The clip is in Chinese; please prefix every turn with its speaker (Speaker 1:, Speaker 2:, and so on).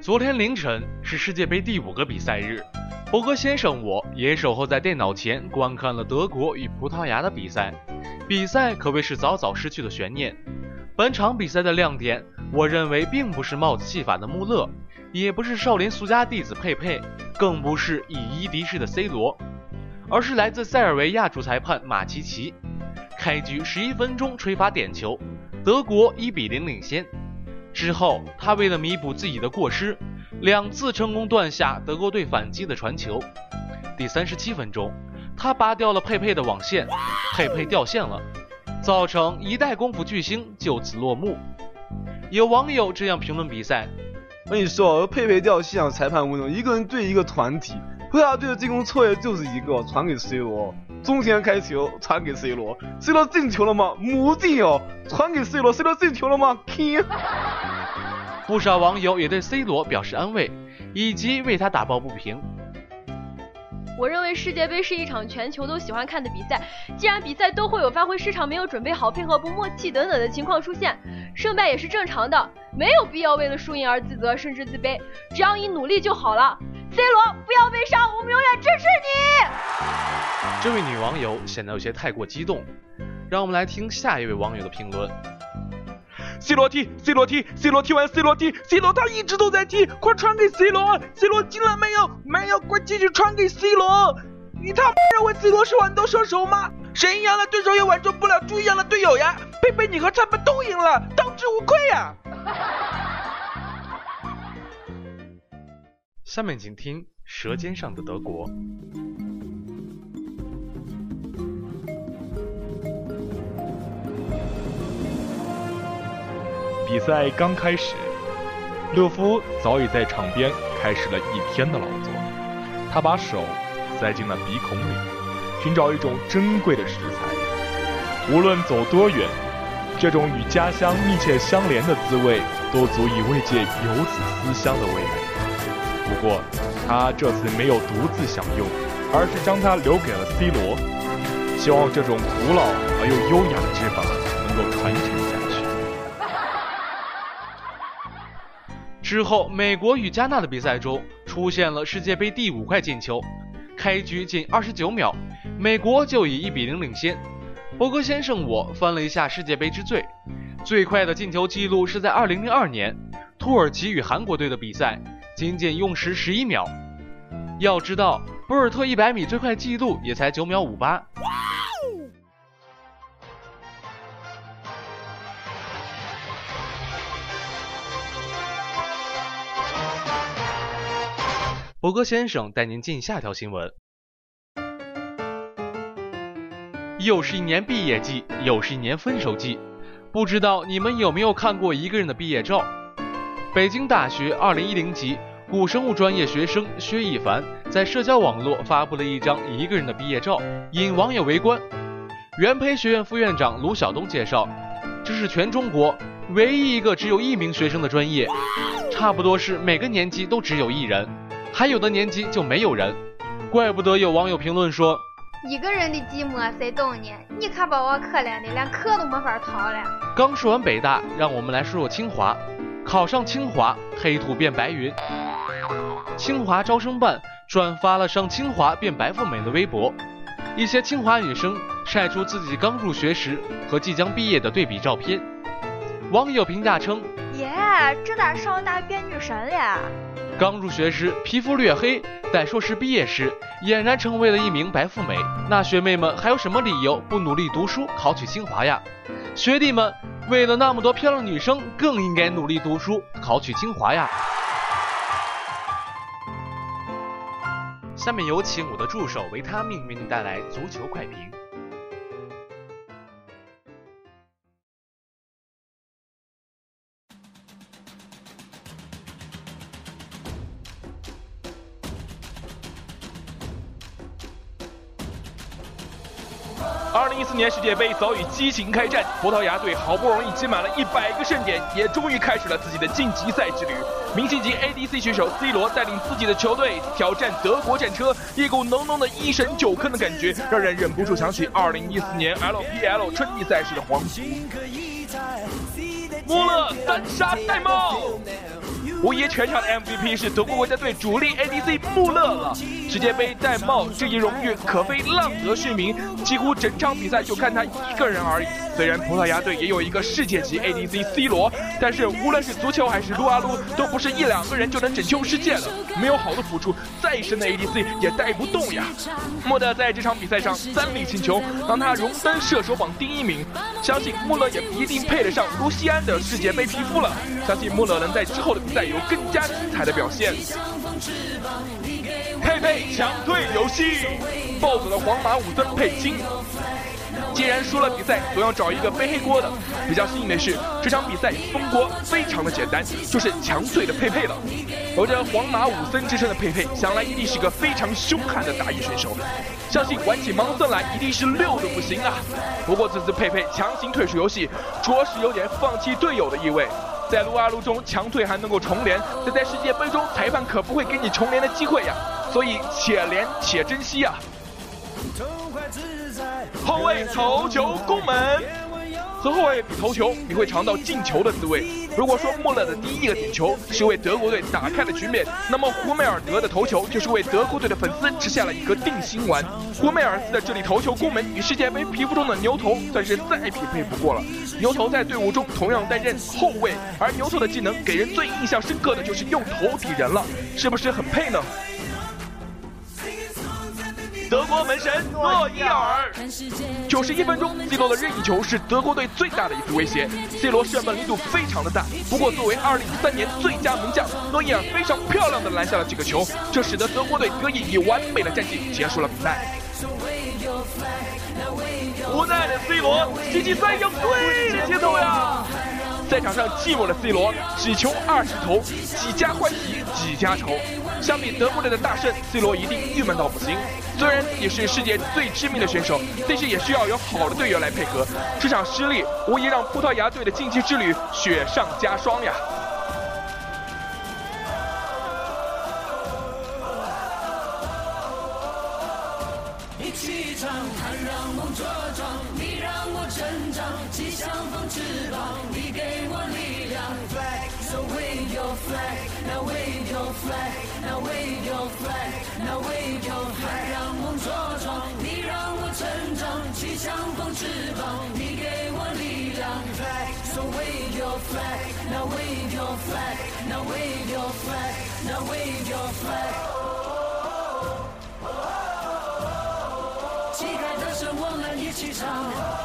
Speaker 1: 昨天凌晨是世界杯第五个比赛日，博格先生我也守候在电脑前观看了德国与葡萄牙的比赛。比赛可谓是早早失去了悬念。本场比赛的亮点，我认为并不是帽子戏法的穆勒，也不是少林俗家弟子佩佩，更不是以一敌十的 C 罗，而是来自塞尔维亚主裁判马奇奇。开局十一分钟吹罚点球，德国一比零领先。之后，他为了弥补自己的过失，两次成功断下德国队反击的传球。第三十七分钟，他拔掉了佩佩的网线，佩佩掉线了，造成一代功夫巨星就此落幕。有网友这样评论比赛：“
Speaker 2: 我跟你说，佩佩掉线，裁判无能，一个人对一个团体，葡萄牙队的进攻策略就是一个传给 C 罗，中前开球传给 C 罗，C 罗进球了吗？没进哦，传给 C 罗，C 罗进球了吗？进。
Speaker 1: 不少网友也对 C 罗表示安慰，以及为他打抱不平。
Speaker 3: 我认为世界杯是一场全球都喜欢看的比赛，既然比赛都会有发挥失常、没有准备好、配合不默契等等的情况出现，胜败也是正常的，没有必要为了输赢而自责甚至自卑，只要你努力就好了。C 罗，不要悲伤，我们永远支持
Speaker 1: 你。这位女网友显得有些太过激动，让我们来听下一位网友的评论。
Speaker 4: C 罗踢，C 罗踢，C 罗踢完，C 罗踢，C 罗他一直都在踢，快传给 C 罗，C 罗进了没有？没有，快继续传给 C 罗。你他妈认为 C 罗是豌豆射手吗？谁赢了，对手也挽救不了猪一样的队友呀！佩佩，你和他们都赢了，当之无愧呀！
Speaker 1: 下面请听《舌尖上的德国》。
Speaker 5: 比赛刚开始，勒夫早已在场边开始了一天的劳作。他把手塞进了鼻孔里，寻找一种珍贵的食材。无论走多远，这种与家乡密切相连的滋味，都足以慰藉游子思乡的味蕾。不过，他这次没有独自享用，而是将它留给了 C 罗，希望这种古老而又优雅的吃法能够传承
Speaker 1: 之后，美国与加纳的比赛中出现了世界杯第五块进球。开局仅二十九秒，美国就以一比零领先。博格先生我翻了一下世界杯之最，最快的进球记录是在二零零二年土耳其与韩国队的比赛，仅仅用时十一秒。要知道，博尔特一百米最快记录也才九秒五八。博哥先生带您进下条新闻。又是一年毕业季，又是一年分手季，不知道你们有没有看过一个人的毕业照？北京大学二零一零级古生物专业学生薛一凡在社交网络发布了一张一个人的毕业照，引网友围观。元培学院副院长卢晓东介绍，这是全中国唯一一个只有一名学生的专业，差不多是每个年级都只有一人。还有的年级就没有人，怪不得有网友评论说：“
Speaker 6: 一个人的寂寞谁懂呢？你可把我可怜的连课都没法逃了。”
Speaker 1: 刚说完北大，让我们来说说清华。考上清华，黑土变白云。清华招生办转发了上清华变白富美的微博，一些清华女生晒出自己刚入学时和即将毕业的对比照片。网友评价称：“
Speaker 7: 耶，这咋上大变女神了？”
Speaker 1: 刚入学时皮肤略黑，在硕士毕业时俨然成为了一名白富美。那学妹们还有什么理由不努力读书考取清华呀？学弟们为了那么多漂亮女生，更应该努力读书考取清华呀！下面有请我的助手维他命为您带来足球快评。
Speaker 4: 二零一四年世界杯早已激情开战，葡萄牙队好不容易积满了一百个胜点，也终于开始了自己的晋级赛之旅。明星级 ADC 选手 C 罗带领自己的球队挑战德国战车，一股浓浓的一神九坑的感觉，让人忍不住想起二零一四年 LPL 春季赛事的黄金。穆勒单杀戴帽。无疑全场的 MVP 是德国国家队主力 ADC 穆勒了。世界杯戴帽这一荣誉可非浪得虚名，几乎整场比赛就看他一个人而已。虽然葡萄牙队也有一个世界级 ADC C 罗，但是无论是足球还是撸啊撸，都不是一两个人就能拯救世界的。没有好的辅助，再深的 ADC 也带不动呀。穆勒在这场比赛上三粒进球，让他荣登射手榜第一名。相信穆勒也一定配得上卢锡安的世界杯皮肤了。相信穆勒能在之后的比赛有更加精彩的表现。佩佩强退游戏，暴走的皇马武僧佩金。既然输了比赛，总要找一个背黑锅的。比较幸运的是，这场比赛封锅非常的简单，就是强退的佩佩了。有着皇马武僧之称的佩佩，想来一定是个非常凶悍的打野选手。相信玩起盲僧来一定是溜的不行啊。不过这次佩佩强行退出游戏，着实有点放弃队友的意味。在撸啊撸中强退还能够重连，但在世界杯中裁判可不会给你重连的机会呀，所以且连且珍惜啊。后卫头球攻门，和后卫比头球，你会尝到进球的滋味。如果说穆勒的第一个点球是为德国队打开了局面，那么胡梅尔德的头球就是为德国队的粉丝吃下了一颗定心丸。胡梅尔斯的这里头球攻门与世界杯皮肤中的牛头算是再匹配不过了。牛头在队伍中同样担任后卫，而牛头的技能给人最印象深刻的就是用头抵人了，是不是很配呢？德国门神诺伊尔，九十一分钟，C 罗的任意球是德国队最大的一次威胁。C 罗射门力度非常的大，不过作为二零一三年最佳门将，诺伊尔非常漂亮的拦下了几个球，这使得德国队得以以完美的战绩结束了比赛。无奈的 C 罗，星期三要对着节奏呀！赛场上寂寞的 C 罗，只求二十投，几家欢喜几家愁。相比德国队的大胜，C 罗一定郁闷到不行。虽然也是世界最知名的选手，但是也需要有好的队员来配合。这场失利无疑让葡萄牙队的晋级之旅雪上加霜呀！一起唱，它让梦茁壮，你让我成长，气象风翅膀，你 flag, now wave your flag, now wave your flag, now wave your flag。让梦茁壮，你让我成长，气象风翅膀，你给我力量。Flag，so wave your flag, now wave your flag, now wave your flag, now wave your flag。旗开得胜，我们一起唱。